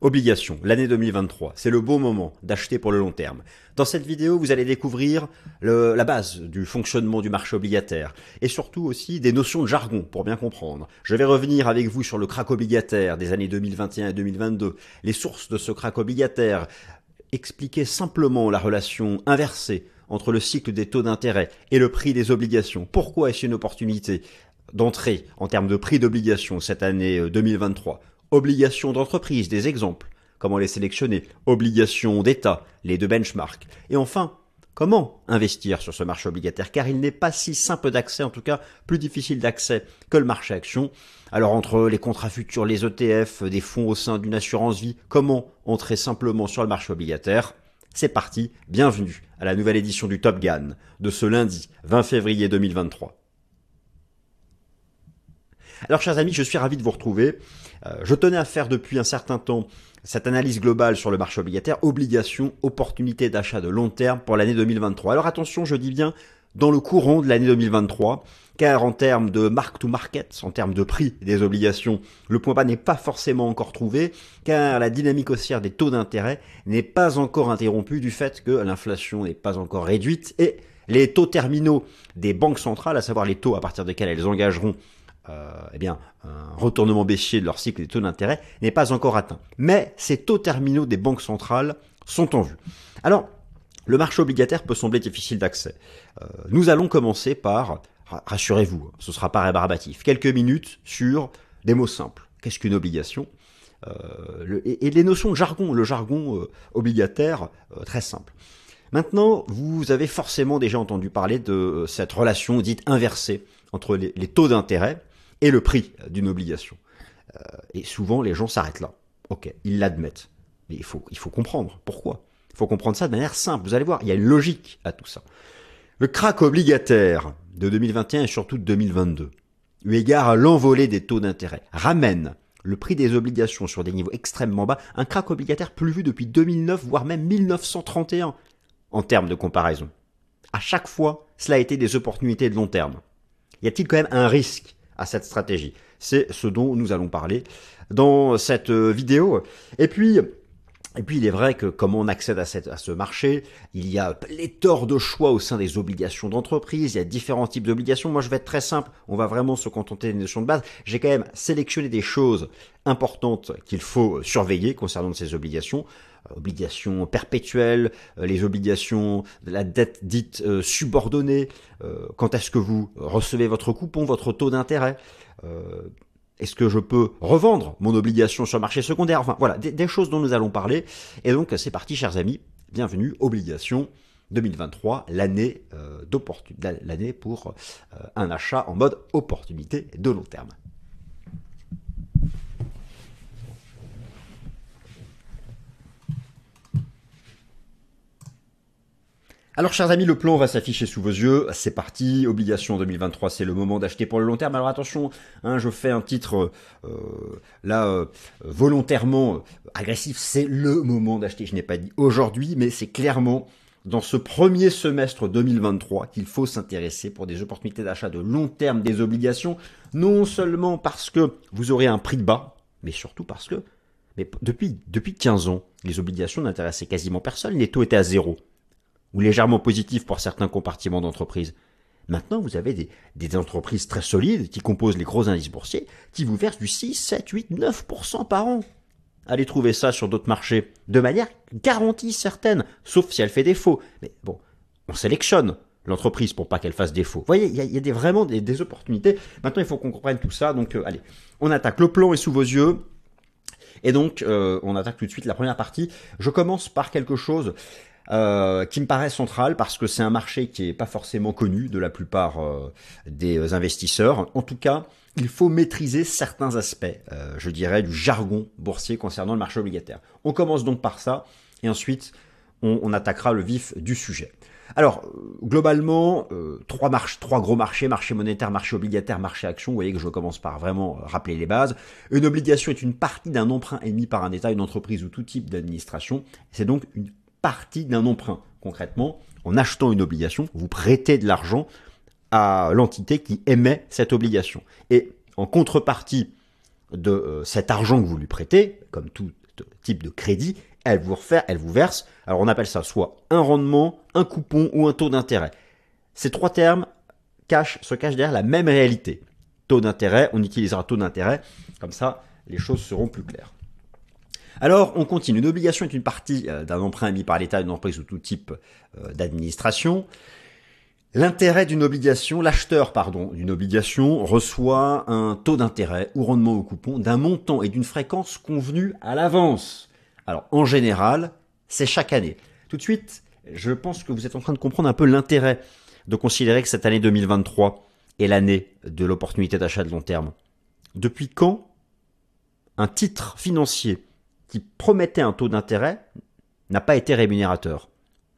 Obligation, l'année 2023, c'est le bon moment d'acheter pour le long terme. Dans cette vidéo, vous allez découvrir la base du fonctionnement du marché obligataire et surtout aussi des notions de jargon pour bien comprendre. Je vais revenir avec vous sur le crack obligataire des années 2021 et 2022, les sources de ce crack obligataire, expliquer simplement la relation inversée entre le cycle des taux d'intérêt et le prix des obligations. Pourquoi est-ce une opportunité d'entrée en termes de prix d'obligation cette année 2023 euh, Obligations d'entreprise, des exemples, comment les sélectionner, obligations d'État, les deux benchmarks, et enfin, comment investir sur ce marché obligataire, car il n'est pas si simple d'accès, en tout cas plus difficile d'accès que le marché action. Alors entre les contrats futurs, les ETF, des fonds au sein d'une assurance vie, comment entrer simplement sur le marché obligataire? C'est parti, bienvenue à la nouvelle édition du Top Gun de ce lundi 20 février 2023. Alors chers amis, je suis ravi de vous retrouver. Euh, je tenais à faire depuis un certain temps cette analyse globale sur le marché obligataire, obligation, opportunité d'achat de long terme pour l'année 2023. Alors attention, je dis bien dans le courant de l'année 2023, car en termes de mark to market, en termes de prix des obligations, le point bas n'est pas forcément encore trouvé, car la dynamique haussière des taux d'intérêt n'est pas encore interrompue du fait que l'inflation n'est pas encore réduite et les taux terminaux des banques centrales, à savoir les taux à partir desquels elles engageront eh bien, un retournement baissier de leur cycle des taux d'intérêt n'est pas encore atteint. Mais ces taux terminaux des banques centrales sont en vue. Alors, le marché obligataire peut sembler difficile d'accès. Euh, nous allons commencer par, rassurez-vous, ce sera pas rébarbatif, quelques minutes sur des mots simples. Qu'est-ce qu'une obligation? Euh, et, les notions de jargon, le jargon obligataire, très simple. Maintenant, vous avez forcément déjà entendu parler de cette relation dite inversée entre les taux d'intérêt et le prix d'une obligation. Euh, et souvent, les gens s'arrêtent là. Ok, ils l'admettent. Mais il faut, comprendre pourquoi. Il faut comprendre ça de manière simple. Vous allez voir, il y a une logique à tout ça. Le crack obligataire de 2021 et surtout de 2022, eu égard à l'envolée des taux d'intérêt, ramène le prix des obligations sur des niveaux extrêmement bas, un crack obligataire plus vu depuis 2009, voire même 1931, en termes de comparaison. À chaque fois, cela a été des opportunités de long terme. Y a-t-il quand même un risque à cette stratégie. C'est ce dont nous allons parler dans cette euh, vidéo. Et puis, et puis il est vrai que comme on accède à, cette, à ce marché, il y a pléthore de choix au sein des obligations d'entreprise, il y a différents types d'obligations. Moi je vais être très simple, on va vraiment se contenter des notions de base. J'ai quand même sélectionné des choses importantes qu'il faut surveiller concernant ces obligations. Euh, obligations perpétuelles, euh, les obligations de la dette dite euh, subordonnée, quand est-ce que vous recevez votre coupon, votre taux d'intérêt, est-ce que je peux revendre mon obligation sur le marché secondaire? Enfin voilà, des, choses dont nous allons parler. Et donc c'est parti chers amis, bienvenue, obligation 2023, l'année l'année pour un achat en mode opportunité de long terme. Alors chers amis, le plan va s'afficher sous vos yeux. C'est parti, obligation 2023, c'est le moment d'acheter pour le long terme. Alors attention, hein, je fais un titre euh, là euh, volontairement euh, agressif. C'est le moment d'acheter. Je n'ai pas dit aujourd'hui, mais c'est clairement dans ce premier semestre 2023 qu'il faut s'intéresser pour des opportunités d'achat de long terme des obligations, non seulement parce que vous aurez un prix de bas, mais surtout parce que depuis, depuis 15 ans, les obligations n'intéressaient quasiment personne, les taux étaient à zéro ou légèrement positif pour certains compartiments d'entreprise. Maintenant, vous avez des, des, entreprises très solides qui composent les gros indices boursiers qui vous versent du 6, 7, 8, 9% par an. Allez trouver ça sur d'autres marchés de manière garantie certaine, sauf si elle fait défaut. Mais bon, on sélectionne l'entreprise pour pas qu'elle fasse défaut. Vous voyez, il y a, des, vraiment des, opportunités. Maintenant, il faut qu'on comprenne tout ça. Donc, euh, allez, on attaque. Le plan est sous vos yeux. Et donc, euh, on attaque tout de suite la première partie. Je commence par quelque chose euh, qui me paraît central parce que c'est un marché qui n'est pas forcément connu de la plupart euh, des investisseurs. En tout cas, il faut maîtriser certains aspects, euh, je dirais, du jargon boursier concernant le marché obligataire. On commence donc par ça, et ensuite on, attaquera le vif du sujet. Alors, globalement, trois, marches, trois gros marchés, marché monétaire, marché obligataire, marché action. Vous voyez que je commence par vraiment rappeler les bases. Une obligation est une partie d'un emprunt émis par un État, une entreprise ou tout type d'administration. C'est donc une partie d'un emprunt. Concrètement, en achetant une obligation, vous prêtez de l'argent à l'entité qui émet cette obligation. Et en contrepartie de euh, cet argent que vous lui prêtez, comme tout, type de crédit, elle vous, refaire, elle vous verse, alors on appelle ça soit un rendement, un coupon ou un taux d'intérêt. Ces trois termes cachent, se cachent derrière la même réalité. Taux d'intérêt, on utilisera taux d'intérêt, comme ça les choses seront plus claires. Alors, on continue. Une obligation est une partie euh, d'un emprunt émis par l'État, d'une entreprise ou tout type euh, d'administration. L'intérêt d'une obligation, l'acheteur, pardon, d'une obligation reçoit un taux d'intérêt ou rendement au coupon d'un montant et d'une fréquence convenue à l'avance. Alors, en général, c'est chaque année. Tout de suite, je pense que vous êtes en train de comprendre un peu l'intérêt de considérer que cette année 2023 est l'année de l'opportunité d'achat de long terme. Depuis quand un titre financier qui promettait un taux d'intérêt n'a pas été rémunérateur.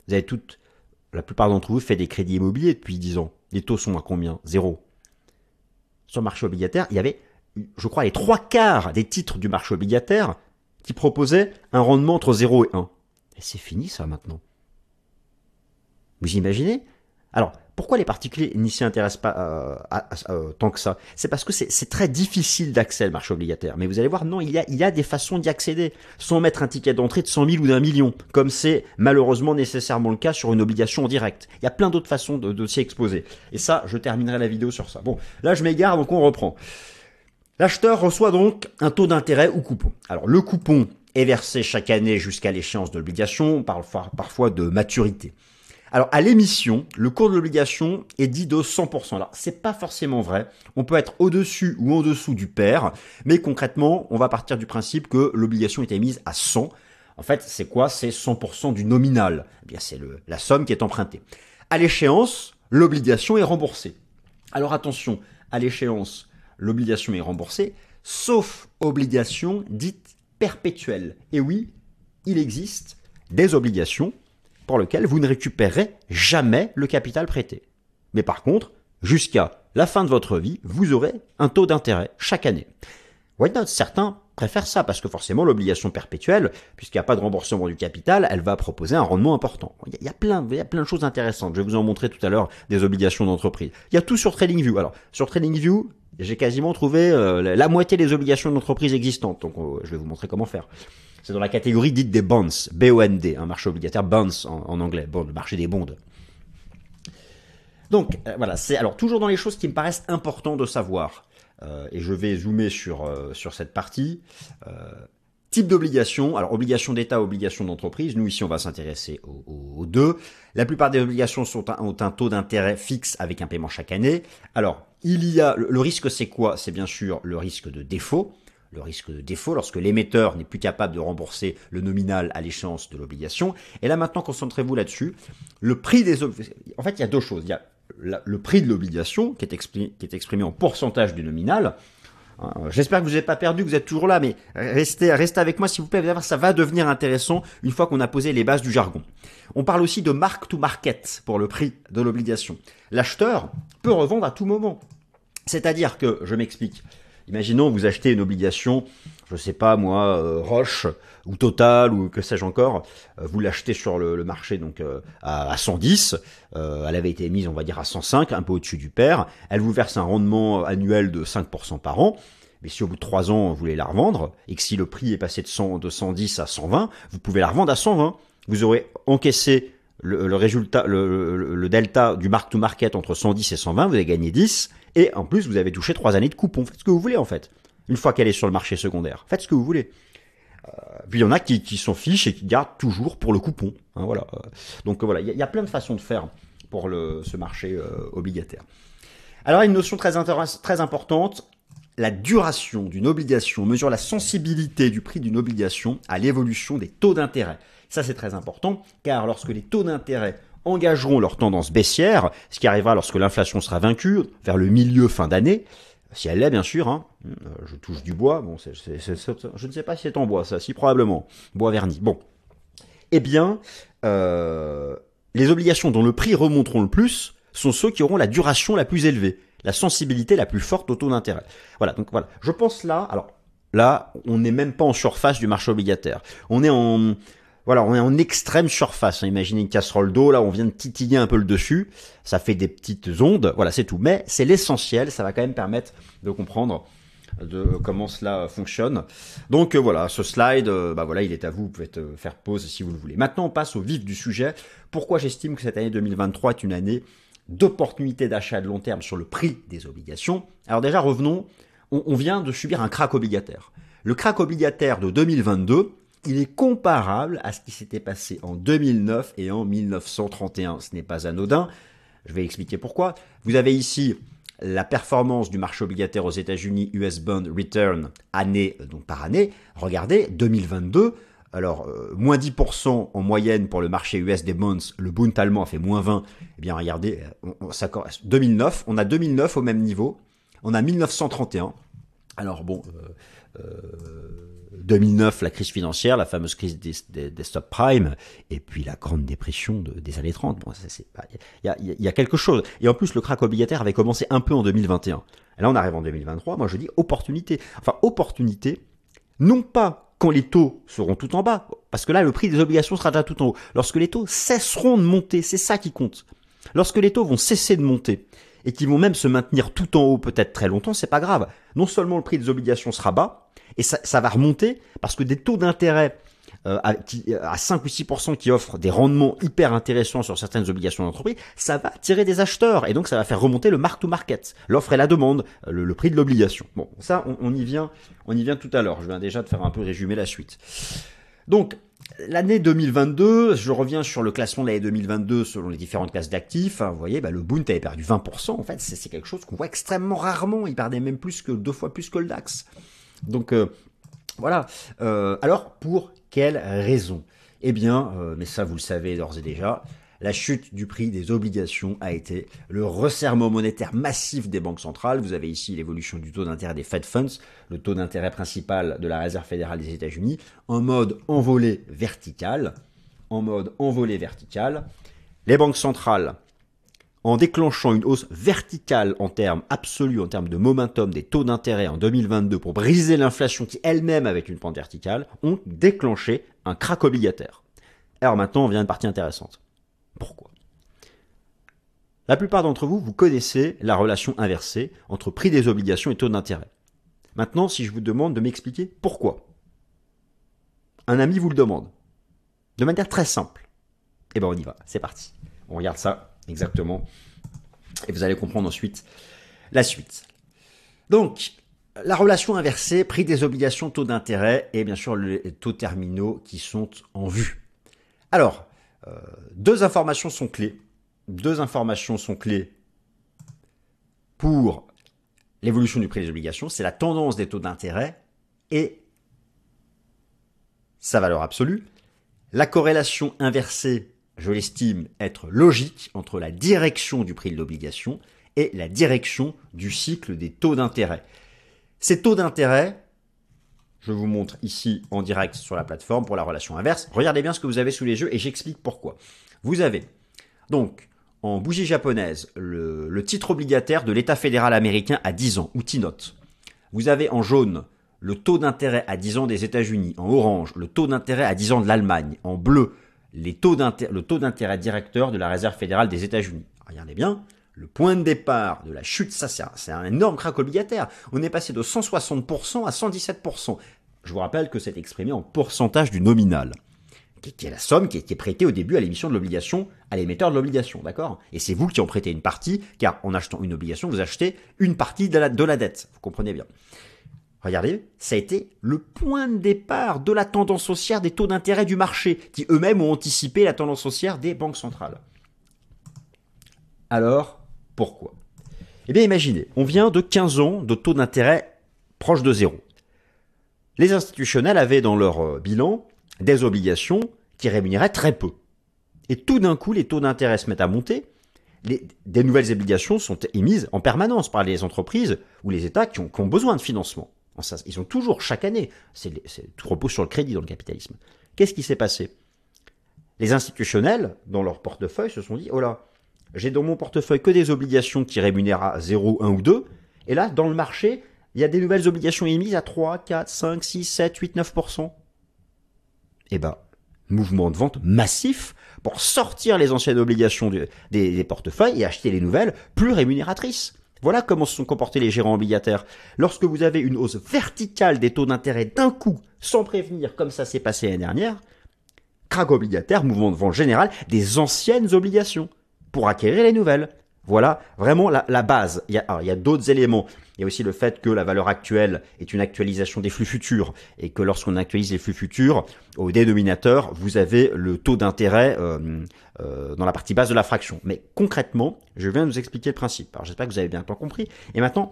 Vous avez toutes, la plupart d'entre vous fait des crédits immobiliers depuis 10 ans. Les taux sont à combien? Zéro. Sur le marché obligataire, il y avait, je crois, les trois quarts des titres du marché obligataire qui proposaient un rendement entre 0 et 1. Et c'est fini ça maintenant. Vous imaginez? Alors, pourquoi les particuliers n'y s'y intéressent pas euh, euh, tant que ça? C'est parce que c'est très difficile d'accès au marché obligataire. Mais vous allez voir, non, il y a, il y a des façons d'y accéder sans mettre un ticket d'entrée de 100 000 ou d'un million, comme c'est malheureusement nécessairement le cas sur une obligation en direct. Il y a plein d'autres façons de, de s'y exposer. Et ça, je terminerai la vidéo sur ça. Bon, là je m'égare, donc on reprend. L'acheteur reçoit donc un taux d'intérêt ou coupon. Alors le coupon est versé chaque année jusqu'à l'échéance de l'obligation, parfois de maturité. Alors à l'émission, le cours de l'obligation est dit de 100%. Alors c'est pas forcément vrai. On peut être au-dessus ou en dessous du pair, mais concrètement, on va partir du principe que l'obligation est émise à 100. En fait, c'est quoi? C'est 100% du nominal. Eh bien, c'est la somme qui est empruntée. À l'échéance, l'obligation est remboursée. Alors attention, à l'échéance, l'obligation est remboursée, sauf obligation dite perpétuelle. Et oui, il existe des obligations lequel vous ne récupérerez jamais le capital prêté. Mais par contre, jusqu'à la fin de votre vie, vous aurez un taux d'intérêt chaque année. Why not? Certains préfèrent ça parce que forcément l'obligation perpétuelle, puisqu'il n'y a pas de remboursement du capital, elle va proposer un rendement important. Il y, a, plein, il y a plein de choses intéressantes. Je vais vous en montrer tout à l'heure des obligations d'entreprise. Il y a tout sur TradingView. Alors sur TradingView, j'ai quasiment trouvé euh, la moitié des obligations d'entreprise existantes. Donc euh, je vais vous montrer comment faire. C'est dans la catégorie dite des bonds, B-O-N-D, un marché obligataire, bonds en, anglais, le marché des bonds. Donc euh, voilà, c'est alors toujours dans les choses qui me paraissent importantes de savoir, euh, et je vais zoomer sur, euh, cette partie. type d'obligation, alors obligation d'État, obligation d'entreprise, nous ici on va s'intéresser aux, deux. La plupart des obligations sont ont un taux d'intérêt fixe avec un paiement chaque année. Alors il y a, le risque c'est quoi? C'est bien sûr le risque de défaut le risque de défaut lorsque l'émetteur n'est plus capable de rembourser le nominal à l'échéance de l'obligation. Et là maintenant, concentrez-vous là-dessus. Le prix des en fait, il y a deux choses. Il y a le prix de l'obligation qui, est exprimé, en pourcentage du nominal. Hein, j'espère que vous n'êtes pas perdu, que vous êtes toujours là, mais restez, restez avec moi s'il vous plaît. Vous allez voir, ça va devenir intéressant une fois qu'on a posé les bases du jargon. On parle aussi de mark to market pour le prix de l'obligation. L'acheteur peut revendre à tout moment. C'est-à-dire que, je m'explique, Imaginons vous achetez une obligation, je sais pas moi, euh, Roche ou Total ou que sais-je encore, euh, vous l'achetez sur le, marché donc euh, à, 110, elle avait été émise on va dire à 105, un peu au-dessus du père, elle vous verse un rendement annuel de 5% par an. Mais si au bout de 3 ans vous voulez la revendre et que si le prix est passé de, 100, de 110 à 120, vous pouvez la revendre à 120. Vous aurez encaissé le, résultat, le, le, delta du mark to market entre 110 et 120, vous avez gagné 10 et en plus, vous avez touché trois années de coupon. Faites ce que vous voulez en fait. Une fois qu'elle est sur le marché secondaire, faites ce que vous voulez. Euh, puis il y en a qui, qui s'en fichent et qui gardent toujours pour le coupon. Hein, voilà. Donc voilà, il y, a plein de façons de faire pour le, ce marché euh, obligataire. Alors une notion très, très importante, la duration d'une obligation mesure la sensibilité du prix d'une obligation à l'évolution des taux d'intérêt. Ça c'est très important car lorsque les taux d'intérêt engageront leur tendance baissière, ce qui arrivera lorsque l'inflation sera vaincue, vers le milieu fin d'année, si elle l'est bien sûr, hein. euh, je touche du bois, bon, je ne sais pas si c'est en bois ça, si probablement, bois verni. Bon, eh bien, euh, les obligations dont le prix remonteront le plus sont ceux qui auront la duration la plus élevée, la sensibilité la plus forte au taux d'intérêt. Voilà, donc voilà, je pense là, alors là, on n'est même pas en surface du marché obligataire, on est en voilà, on est en extrême surface. Hein. Imaginez une casserole d'eau, là, on vient de titiller un peu le dessus. Ça fait des petites ondes. Voilà, c'est tout. Mais c'est l'essentiel. Ça va quand même permettre de comprendre de comment cela fonctionne. Donc voilà, ce slide, bah voilà, il est à vous, vous pouvez faire pause si vous le voulez. Maintenant, on passe au vif du sujet. Pourquoi j'estime que cette année 2023 est une année d'opportunités d'achat à long terme sur le prix des obligations? Alors déjà, revenons, on, vient de subir un crack obligataire. Le crack obligataire de 2022, il est comparable à ce qui s'était passé en 2009 et en 1931. Ce n'est pas anodin. Je vais expliquer pourquoi. Vous avez ici la performance du marché obligataire aux États-Unis, US Bond Return, année donc par année. Regardez, 2022, alors euh, moins 10% en moyenne pour le marché US des bonds, le Bund allemand a fait moins 20. Eh bien regardez, on, on, 2009, on a 2009 au même niveau, on a 1931. Alors bon, euh, euh 2009, la crise financière, la fameuse crise des, des, des subprimes, et puis la grande dépression des années 30. Bon, il y a, quelque chose. Et en plus, le crack obligataire avait commencé un peu en 2021. Et là, on arrive en 2023. Moi, je dis opportunité. Enfin, opportunité, non pas quand les taux seront tout en bas, parce que là, le prix des obligations sera déjà tout en haut. Lorsque les taux cesseront de monter, c'est ça qui compte. Lorsque les taux vont cesser de monter, et qu'ils vont même se maintenir tout en haut peut-être très longtemps, c'est pas grave. Non seulement le prix des obligations sera bas, et ça, ça va remonter parce que des taux d'intérêt euh, à, à 5 ou 6% qui offrent des rendements hyper intéressants sur certaines obligations d'entreprise, ça va attirer des acheteurs et donc ça va faire remonter le mark to market, l'offre et la demande, euh, le, prix de l'obligation. Bon, ça on, on, y vient, on y vient tout à l'heure. Je viens déjà de faire un peu résumer la suite. Donc L'année 2022, je reviens sur le classement de l'année 2022 selon les différentes classes d'actifs. Hein, vous voyez, bah, le Bund avait perdu 20%. En fait, c'est quelque chose qu'on voit extrêmement rarement. Il perdait même plus que deux fois plus que le DAX. Donc euh, voilà. Euh, alors pour quelles raisons Eh bien, euh, mais ça vous le savez d'ores et déjà, la chute du prix des obligations a été le resserrement monétaire massif des banques centrales. Vous avez ici l'évolution du taux d'intérêt des Fed Funds, le taux d'intérêt principal de la Réserve fédérale des États-Unis, en mode envolée vertical. En mode envolée vertical. Les banques centrales en déclenchant une hausse verticale en termes absolus, en termes de momentum des taux d'intérêt en 2022 pour briser l'inflation qui elle-même avec une pente verticale, ont déclenché un crack obligataire. Alors maintenant, on vient à une partie intéressante. Pourquoi La plupart d'entre vous, vous connaissez la relation inversée entre prix des obligations et taux d'intérêt. Maintenant, si je vous demande de m'expliquer pourquoi, un ami vous le demande, de manière très simple, eh ben on y va, c'est parti. On regarde ça Exactement. Et vous allez comprendre ensuite la suite. Donc, la relation inversée, prix des obligations, taux d'intérêt et bien sûr les taux terminaux qui sont en vue. Alors, deux informations sont clés. Deux informations sont clés pour l'évolution du prix des obligations. C'est la tendance des taux d'intérêt et sa valeur absolue. La corrélation inversée je l'estime être logique entre la direction du prix de l'obligation et la direction du cycle des taux d'intérêt. Ces taux d'intérêt, je vous montre ici en direct sur la plateforme pour la relation inverse. Regardez bien ce que vous avez sous les yeux et j'explique pourquoi. Vous avez donc en bougie japonaise le, titre obligataire de l'État fédéral américain à 10 ans, ou T-note. Vous avez en jaune le taux d'intérêt à 10 ans des États-Unis, en orange le taux d'intérêt à 10 ans de l'Allemagne, en bleu les taux le taux d'intérêt directeur de la Réserve fédérale des États-Unis. Regardez bien, le point de départ de la chute, ça c'est un, énorme crack obligataire. On est passé de 160% à 117%. Je vous rappelle que c'est exprimé en pourcentage du nominal, qui, est la somme qui est, prêtée au début à l'émission de l'obligation, à l'émetteur de l'obligation, d'accord? Et c'est vous qui en prêtez une partie, car en achetant une obligation, vous achetez une partie de la, de la dette. Vous comprenez bien? Regardez, ça a été le point de départ de la tendance haussière des taux d'intérêt du marché, qui eux-mêmes ont anticipé la tendance haussière des banques centrales. Alors, pourquoi Eh bien, imaginez, on vient de 15 ans de taux d'intérêt proche de zéro. Les institutionnels avaient dans leur euh, bilan des obligations qui rémunéraient très peu. Et tout d'un coup, les taux d'intérêt se mettent à monter, des nouvelles obligations sont émises en permanence par les entreprises ou les États qui ont besoin de financement. Ils ont toujours, chaque année, tout repose sur le crédit dans le capitalisme. Qu'est-ce qui s'est passé? Les institutionnels, dans leur portefeuille, se sont dit, oh là, j'ai dans mon portefeuille que des obligations qui rémunèrent à 0, 1 ou 2, et là, dans le marché, il y a des nouvelles obligations émises à 3, 4, 5, 6, 7, 8, 9%. Eh ben, mouvement de vente massif pour sortir les anciennes obligations des portefeuilles et acheter les nouvelles plus rémunératrices Voilà comment se sont comportés les gérants obligataires. Lorsque vous avez une hausse verticale des taux d'intérêt d'un coup, sans prévenir, comme ça s'est passé l'année dernière, crack obligataire, mouvement de vente général des anciennes obligations pour acquérir les nouvelles. Voilà vraiment la, base. Il y a, il y a d'autres éléments. Il y a aussi le fait que la valeur actuelle est une actualisation des flux futurs et que lorsqu'on actualise les flux futurs, au dénominateur, vous avez le taux d'intérêt euh, euh, dans la partie basse de la fraction. Mais concrètement, je viens de vous expliquer le principe. Alors j'espère que vous avez bien compris. Et maintenant,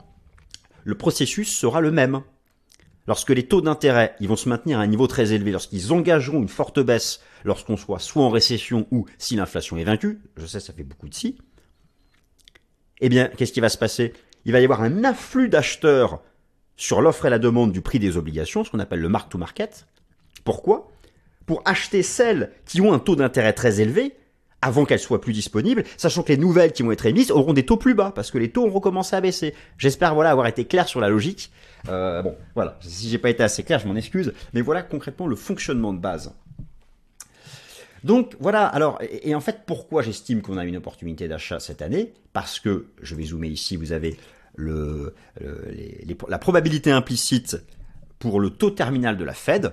le processus sera le même. Lorsque les taux d'intérêt ils vont se maintenir à un niveau très élevé, lorsqu'ils engageront une forte baisse, lorsqu'on soit soit en récession ou si l'inflation est vaincue, je sais ça fait beaucoup de si, eh bien qu'est-ce qui va se passer? Il va y avoir un afflux d'acheteurs sur l'offre et la demande du prix des obligations, ce qu'on appelle le mark to market. Pourquoi? Pour acheter celles qui ont un taux d'intérêt très élevé avant qu'elles soient plus disponibles, sachant que les nouvelles qui vont être émises auront des taux plus bas, parce que les taux ont recommencé à baisser. J'espère voilà avoir été clair sur la logique. Euh, bon, voilà, si j'ai pas été assez clair, je m'en excuse, mais voilà concrètement le fonctionnement de base. Donc voilà, alors, et, en fait, pourquoi j'estime qu'on a une opportunité d'achat cette année? Parce que, je vais zoomer ici, vous avez la probabilité implicite pour le taux terminal de la Fed.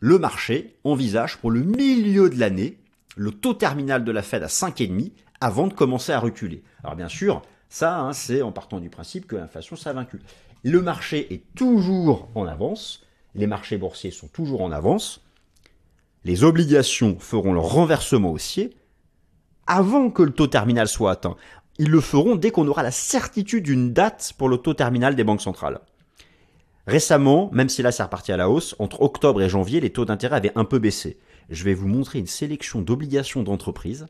Le marché envisage pour le milieu de l'année le taux terminal de la Fed à 5,5 avant de commencer à reculer. Alors bien sûr, ça, hein, c'est en partant du principe que l'inflation, ça vaincu. Le marché est toujours en avance, les marchés boursiers sont toujours en avance, les obligations feront leur renversement haussier avant que le taux terminal soit atteint. Ils le feront dès qu'on aura la certitude d'une date pour le taux terminal des banques centrales. Récemment, même si là c'est reparti à la hausse, entre octobre et janvier, les taux d'intérêt avaient un peu baissé je vais vous montrer une sélection d'obligations d'entreprise.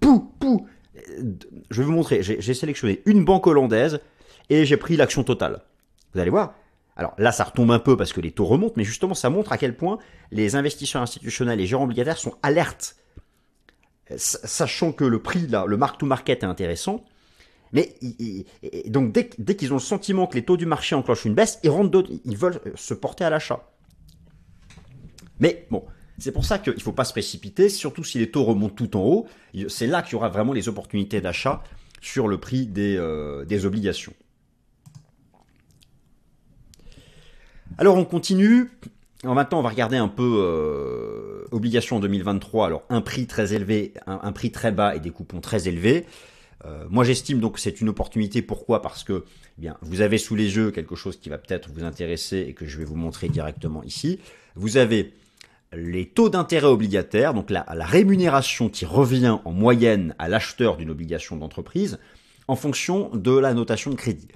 Pou, pou Je vais vous montrer, j'ai sélectionné une banque hollandaise et j'ai pris l'action totale. Vous allez voir. Alors là, ça retombe un peu parce que les taux remontent, mais justement, ça montre à quel point les investisseurs institutionnels et gérants obligataires sont alertes, sachant que le prix, le mark-to-market est intéressant. Mais donc dès, qu'ils ont le sentiment que les taux du marché enclenchent une baisse, ils rentrent ils veulent se porter à l'achat. Mais bon, c'est pour ça qu'il ne faut pas se précipiter, surtout si les taux remontent tout en haut. C'est là qu'il y aura vraiment les opportunités d'achat sur le prix des, euh, obligations. Alors on continue. maintenant on va regarder un peu euh, obligations en 2023. Alors un prix très élevé, un, prix très bas et des coupons très élevés. Euh, moi j'estime donc que c'est une opportunité. Pourquoi? Parce que eh bien, vous avez sous les yeux quelque chose qui va peut-être vous intéresser et que je vais vous montrer directement ici. Vous avez les taux d'intérêt obligataires, donc la, rémunération qui revient en moyenne à l'acheteur d'une obligation d'entreprise en fonction de la notation de crédit.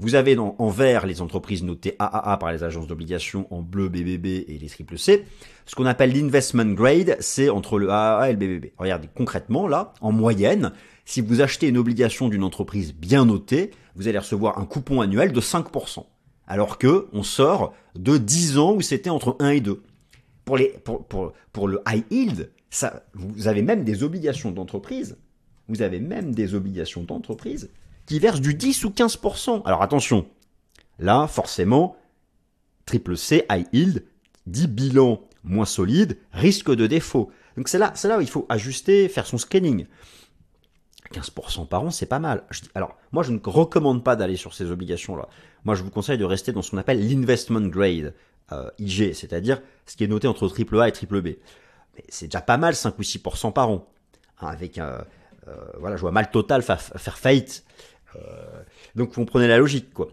Vous avez en vert les entreprises notées AAA par les agences d'obligation, en bleu BBB et les triple C. Ce qu'on appelle l'investment grade, c'est entre le AAA et le BBB. Regardez concrètement là, en moyenne, si vous achetez une obligation d'une entreprise bien notée, vous allez recevoir un coupon annuel de 5%. Alors que on sort de 10 ans où c'était entre 1 et 2 pour, les, pour, le high yield, ça, vous avez même des obligations d'entreprise, vous avez même des obligations d'entreprise qui versent du 10 ou 15%. Alors attention, là, forcément, triple C, high yield, dit bilan moins solide, risque de défaut. Donc c'est là, c'est là où il faut ajuster, faire son scanning. 15% par an, c'est pas mal. Alors, moi, je ne recommande pas d'aller sur ces obligations-là. Moi, je vous conseille de rester dans ce qu'on appelle l'investment grade. Euh, IG, c'est-à-dire ce qui est noté entre triple A et triple B. Mais c'est déjà pas mal 5 ou 6% par an. Hein, avec un, euh, voilà, je vois mal Total faire, faillite. Euh, donc vous comprenez la logique, quoi.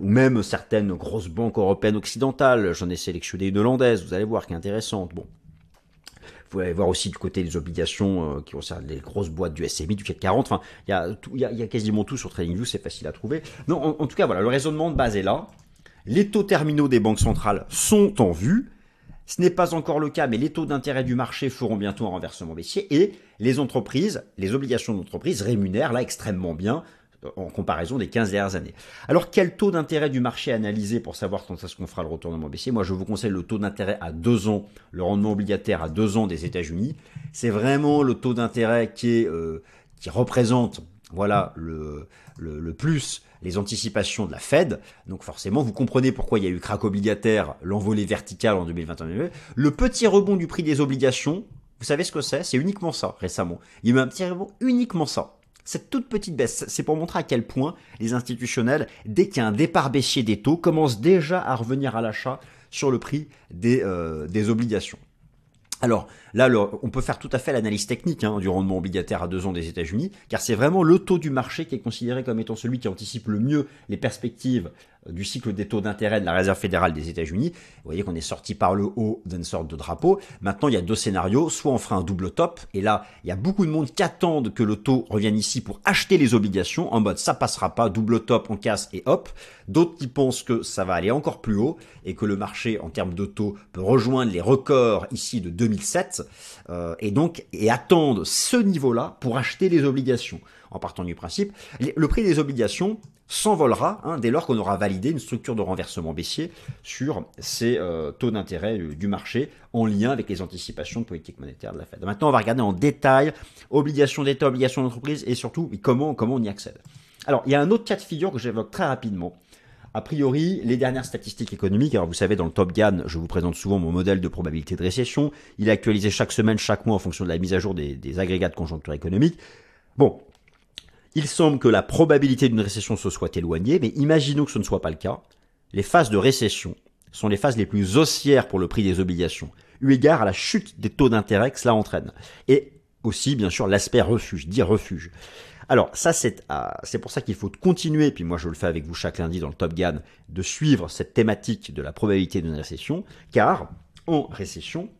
ou même certaines grosses banques européennes occidentales. J'en ai sélectionné une hollandaise, vous allez voir, qui est intéressante. Bon. Vous allez voir aussi du côté des obligations qui concernent les grosses boîtes du SMI, du CAC 40. Enfin, il y a, il y a, quasiment tout sur TradingView, c'est facile à trouver. Non, en, en, tout cas, voilà, le raisonnement de base est là. Les taux terminaux des banques centrales sont en vue. Ce n'est pas encore le cas, mais les taux d'intérêt du marché feront bientôt un renversement baissier et les entreprises, les obligations d'entreprise rémunèrent là extrêmement bien en comparaison des 15 dernières années. Alors quel taux d'intérêt du marché analyser pour savoir quand est-ce qu'on fera le retournement baissier? Moi je vous conseille le taux d'intérêt à 2 ans, le rendement obligataire à 2 ans des États-Unis. C'est vraiment le taux d'intérêt qui, euh, qui représente voilà le, le, plus les anticipations de la Fed. Donc forcément, vous comprenez pourquoi il y a eu crack obligataire, l'envolée verticale en 2021. Le petit rebond du prix des obligations, vous savez ce que c'est? C'est uniquement ça, récemment. Il y a eu un petit rebond, uniquement ça. Cette toute petite baisse, c'est pour montrer à quel point les institutionnels, dès qu'il y a un départ baissier des taux, commencent déjà à revenir à l'achat sur le prix des, euh, obligations. Alors là, on peut faire tout à fait l'analyse technique hein, du rendement obligataire à deux ans des États-Unis, car c'est vraiment le taux du marché qui est considéré comme étant celui qui anticipe le mieux les perspectives du cycle des taux d'intérêt de la Réserve fédérale des États-Unis. Vous voyez qu'on est sorti par le haut d'une sorte de drapeau. Maintenant, il y a deux scénarios. Soit on fera un double top, et là, il y a beaucoup de monde qui attendent que le taux revienne ici pour acheter les obligations, en mode ça passera pas, double top, on casse et hop. D'autres qui pensent que ça va aller encore plus haut, et que le marché, en termes de taux, peut rejoindre les records ici de 2007, euh, et donc, et attendent ce niveau-là pour acheter les obligations. En partant du principe, le prix des obligations, s'envolera hein, dès lors qu'on aura validé une structure de renversement baissier sur ces euh, taux d'intérêt euh, du marché en lien avec les anticipations de politique monétaire de la Fed. Maintenant, on va regarder en détail obligations d'État, obligations d'entreprise et surtout comment, comment on y accède. Alors, il y a un autre cas de figure que j'évoque très rapidement. A priori, les dernières statistiques économiques, alors vous savez, dans le Top Gun, je vous présente souvent mon modèle de probabilité de récession. Il est actualisé chaque semaine, chaque mois en fonction de la mise à jour des, des agrégats de conjoncture économique. Bon, il semble que la probabilité d'une récession se soit éloignée, mais imaginons que ce ne soit pas le cas. Les phases de récession sont les phases les plus haussières pour le prix des obligations, eu égard à la chute des taux d'intérêt que cela entraîne. Et aussi, bien sûr, l'aspect refuge, dit refuge. Alors, ça, c'est ah, pour ça qu'il faut continuer, puis moi je le fais avec vous chaque lundi dans le Top Gun, de suivre cette thématique de la probabilité d'une récession, car en récession,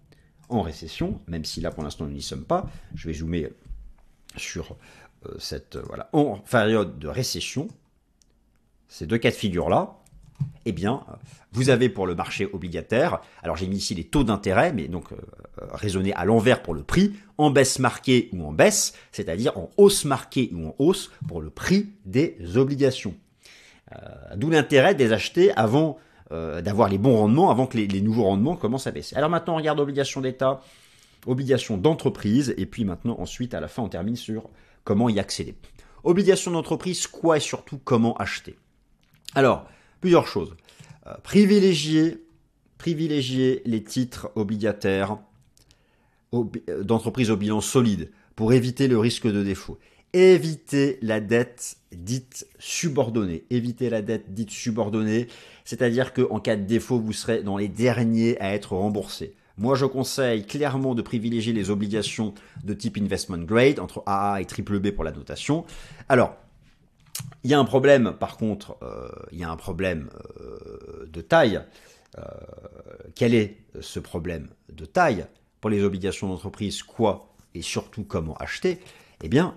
en récession, même si là pour l'instant nous n'y sommes pas, je vais zoomer sur euh, cette euh, voilà en période de récession, ces deux cas de figure là, eh bien, vous avez pour le marché obligataire, alors j'ai mis ici les taux d'intérêt, mais donc euh, raisonner à l'envers pour le prix, en baisse marquée ou en baisse, c'est-à-dire en hausse marquée ou en hausse pour le prix des obligations. D'où l'intérêt de les acheter avant d'avoir les bons rendements, avant que les, les, nouveaux rendements commencent à baisser. Alors maintenant, on regarde obligations d'État, obligations d'entreprise, et puis maintenant, ensuite, à la fin, on termine sur comment y accéder. Obligation d'entreprise, quoi et surtout comment acheter Alors, plusieurs choses. Euh, privilégier, privilégier les titres obligataires euh, d'entreprise au bilan solide pour éviter le risque de défaut. Éviter la dette dite subordonnée. Éviter la dette dite subordonnée, c'est-à-dire qu'en cas de défaut, vous serez dans les derniers à être remboursés. Moi, je conseille clairement de privilégier les obligations de type investment grade, entre AA et triple B pour la notation. Alors, il y a un problème, par contre, euh, il y a un problème euh, de taille. Euh, quel est ce problème de taille pour les obligations d'entreprise Quoi et surtout comment acheter? Eh bien,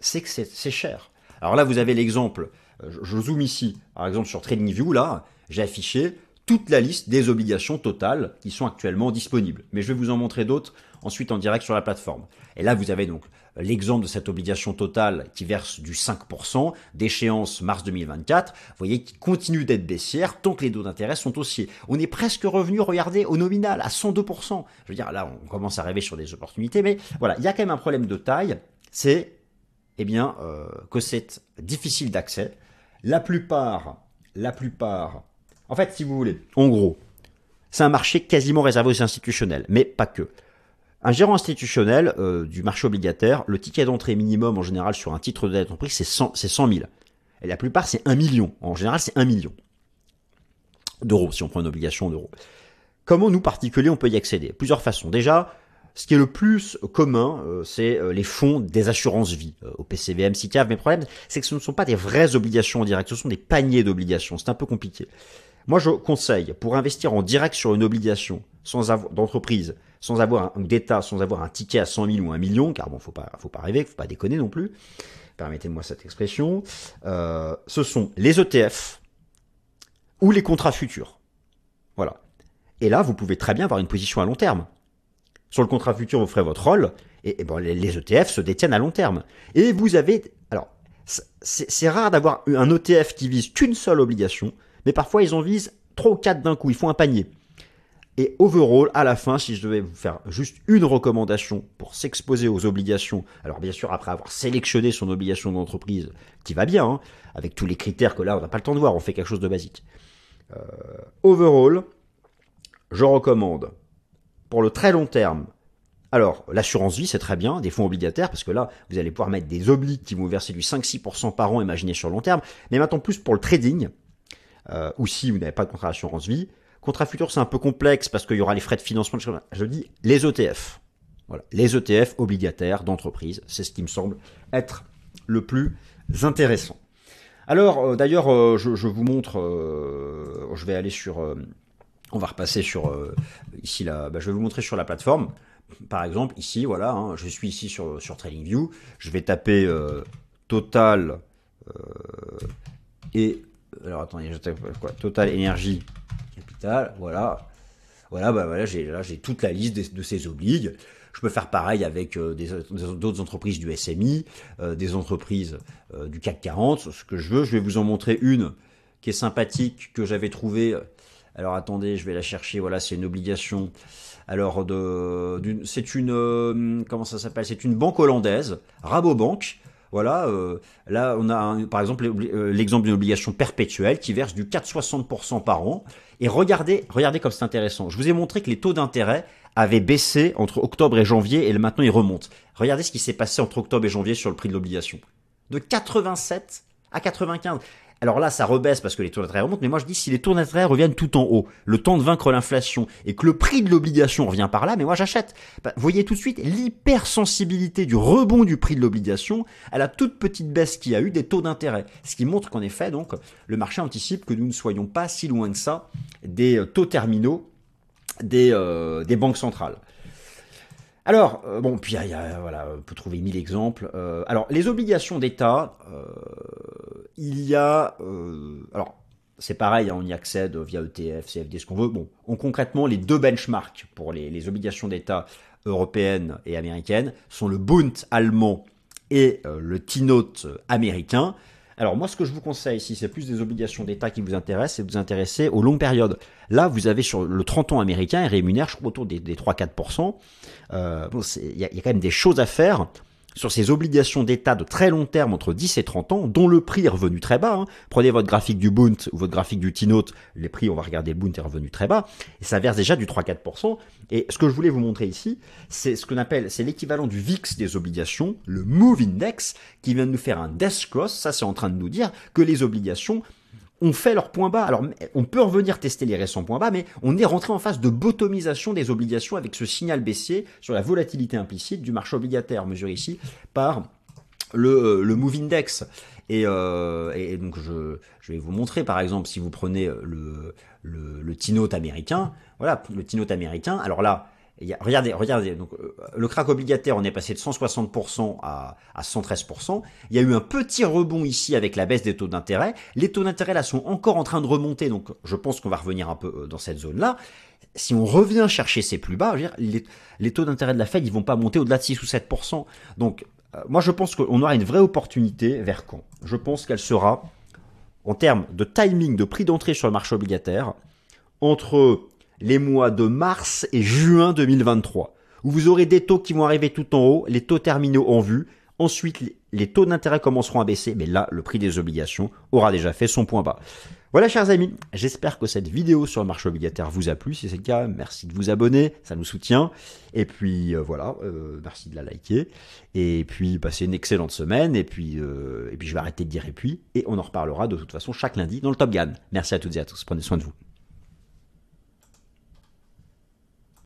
c'est que c'est cher. Alors là, vous avez l'exemple. Je zoome ici, par exemple sur TradingView. Là, j'ai affiché toute la liste des obligations totales qui sont actuellement disponibles. Mais je vais vous en montrer d'autres ensuite en direct sur la plateforme. Et là, vous avez donc l'exemple de cette obligation totale qui verse du 5% d'échéance mars 2024. Vous voyez qui continue d'être baissière tant que les taux d'intérêt sont haussiers. On est presque revenu, regardez, au nominal, à 102%. Je veux dire, là, on commence à rêver sur des opportunités, mais voilà, il y a quand même un problème de taille. C'est, eh bien, euh, que c'est difficile d'accès. La plupart, la plupart en fait, si vous voulez, en gros, c'est un marché quasiment réservé aux institutionnels, mais pas que. Un gérant institutionnel euh, du marché obligataire, le ticket d'entrée minimum en général sur un titre de dette entreprise, c'est 100, 100 000. Et la plupart, c'est 1 million. En général, c'est 1 million d'euros, si on prend une obligation d'euros. Comment nous, particuliers, on peut y accéder? Plusieurs façons. Déjà, ce qui est le plus commun, euh, c'est euh, les fonds des assurances vie, au PCVM, SICAV. Mais le problème, c'est que ce ne sont pas des vraies obligations en direct, ce sont des paniers d'obligations. C'est un peu compliqué. Moi, je conseille, pour investir en direct sur une obligation sans d'entreprise, sans avoir un d'État, sans avoir un ticket à 100 000 ou 1 million, car bon, faut pas, faut pas rêver, faut pas déconner non plus. Permettez-moi cette expression. Euh, ce sont les ETF ou les contrats futurs. Voilà. Et là, vous pouvez très bien avoir une position à long terme. Sur le contrat futur, vous ferez votre rôle, et, bon, les ETF se détiennent à long terme. Et vous avez, alors, c'est rare d'avoir un ETF qui vise qu'une seule obligation mais parfois ils en visent trois ou quatre d'un coup, ils font un panier. Et overall, à la fin, si je devais vous faire juste une recommandation pour s'exposer aux obligations, alors bien sûr après avoir sélectionné son obligation d'entreprise, qui va bien, hein, avec tous les critères que là on n'a pas le temps de voir, on fait quelque chose de basique. Euh, overall, je recommande pour le très long terme Alors, l'assurance vie, c'est très bien, des fonds obligataires, parce que là, vous allez pouvoir mettre des obliques qui vont verser du 5-6% par an, imaginez sur long terme. Mais maintenant, plus pour le trading, euh, ou si vous n'avez pas de contrat d'assurance vie. Contrat futur, c'est un peu complexe parce qu'il y aura les frais de financement. Je dis les ETF. Voilà, les ETF obligataires d'entreprise, c'est ce qui me semble être le plus intéressant. Alors, euh, d'ailleurs, euh, je, vous montre, je vais aller sur, on va repasser sur ici là, bah, je vais vous montrer sur la plateforme. Par exemple, ici, voilà, hein, je suis ici sur, sur TradingView, je vais taper total et alors attendez, je quoi Total énergie capital, voilà. Voilà, bah voilà, j'ai là j'ai toute la liste de, ces obligues. Je peux faire pareil avec d'autres entreprises du SMI, des entreprises du CAC 40, ce que je veux. Je vais vous en montrer une qui est sympathique, que j'avais trouvée. Alors attendez, je vais la chercher. Voilà, c'est une obligation. Alors, de, c'est une, comment ça s'appelle? C'est une banque hollandaise, Rabobank. Voilà, là on a par exemple l'exemple d'une obligation perpétuelle qui verse du 4,60% par an. Et regardez, regardez comme c'est intéressant. Je vous ai montré que les taux d'intérêt avait baissé entre octobre et janvier et maintenant il remonte. Regardez ce qui s'est passé entre octobre et janvier sur le prix de l'obligation. De 87 à 95. Alors là, ça rebaisse parce que les taux d'intérêt remontent, mais moi je dis si les taux d'intérêt reviennent tout en haut, le temps de vaincre l'inflation et que le prix de l'obligation revient par là, mais moi j'achète. Bah, vous voyez tout de suite l'hypersensibilité du rebond du prix de l'obligation à la toute petite baisse qu'il y a eu des taux d'intérêt. Ce qui montre qu'en effet, donc, le marché anticipe que nous ne soyons pas si loin que ça des euh, taux terminaux des, euh, des banques centrales. Alors, euh, bon, puis il y a, voilà, on peut trouver mille exemples. alors, les obligations d'État, il y a, alors, c'est pareil, hein, on y accède via ETF, CFD, ce qu'on veut. Bon, on concrètement, les deux benchmarks pour les, les obligations d'État européennes et américaines sont le Bund allemand et le T-Note américain. Alors moi, ce que je vous conseille, si c'est plus des obligations d'État qui vous intéressent, c'est de vous intéresser aux longues périodes. Là, vous avez sur le 30 ans américain, il rémunère, je crois, autour des, 3-4%. Euh, il y, a quand même des choses à faire sur ces obligations d'État de très long terme entre 10 et 30 ans, dont le prix est revenu très bas. Hein. Prenez votre graphique du Bund ou votre graphique du T-Note, les prix, on va regarder le Bund est revenu très bas, et ça verse déjà du 3-4%. Et ce que je voulais vous montrer ici, c'est ce qu'on appelle, c'est l'équivalent du VIX des obligations, le Move Index, qui vient de nous faire un death cross, ça c'est en train de nous dire que les obligations ont fait leur point bas. Alors, on peut revenir tester les récents points bas, mais on est rentré en phase de bottomisation des obligations avec ce signal baissier sur la volatilité implicite du marché obligataire, mesuré ici par le, euh, le Move Index. Et, euh, et donc, je, je, vais vous montrer, par exemple, si vous prenez le, le, le T-Note américain, voilà, le T-Note américain, alors là, regardez, regardez. Donc, euh, le crack obligataire, on est passé de 160% à, à 113%. Il y a eu un petit rebond ici avec la baisse des taux d'intérêt. Les taux d'intérêt là sont encore en train de remonter, donc je pense qu'on va revenir un peu euh, dans cette zone-là. Si on revient chercher ces plus bas, je veux dire, les, taux d'intérêt de la Fed, ils vont pas monter au-delà de 6 ou 7%. Donc, euh, moi, je pense qu'on aura une vraie opportunité vers quand? Je pense qu'elle sera, en termes de timing de prix d'entrée sur le marché obligataire, entre les mois de mars et juin 2023, où vous aurez des taux qui vont arriver tout en haut, les taux terminaux en vue. Ensuite, les taux d'intérêt commenceront à baisser, mais là, le prix des obligations aura déjà fait son point bas. Voilà, chers amis, j'espère que cette vidéo sur le marché obligataire vous a plu. Si c'est le cas, merci de vous abonner, ça nous soutient. Et puis euh, voilà, euh, merci de la liker. Et puis passez une excellente semaine. Et puis, euh, et puis je vais arrêter de dire et puis. Et on en reparlera de toute façon chaque lundi dans le Top Gun. Merci à toutes et à tous. Prenez soin de vous.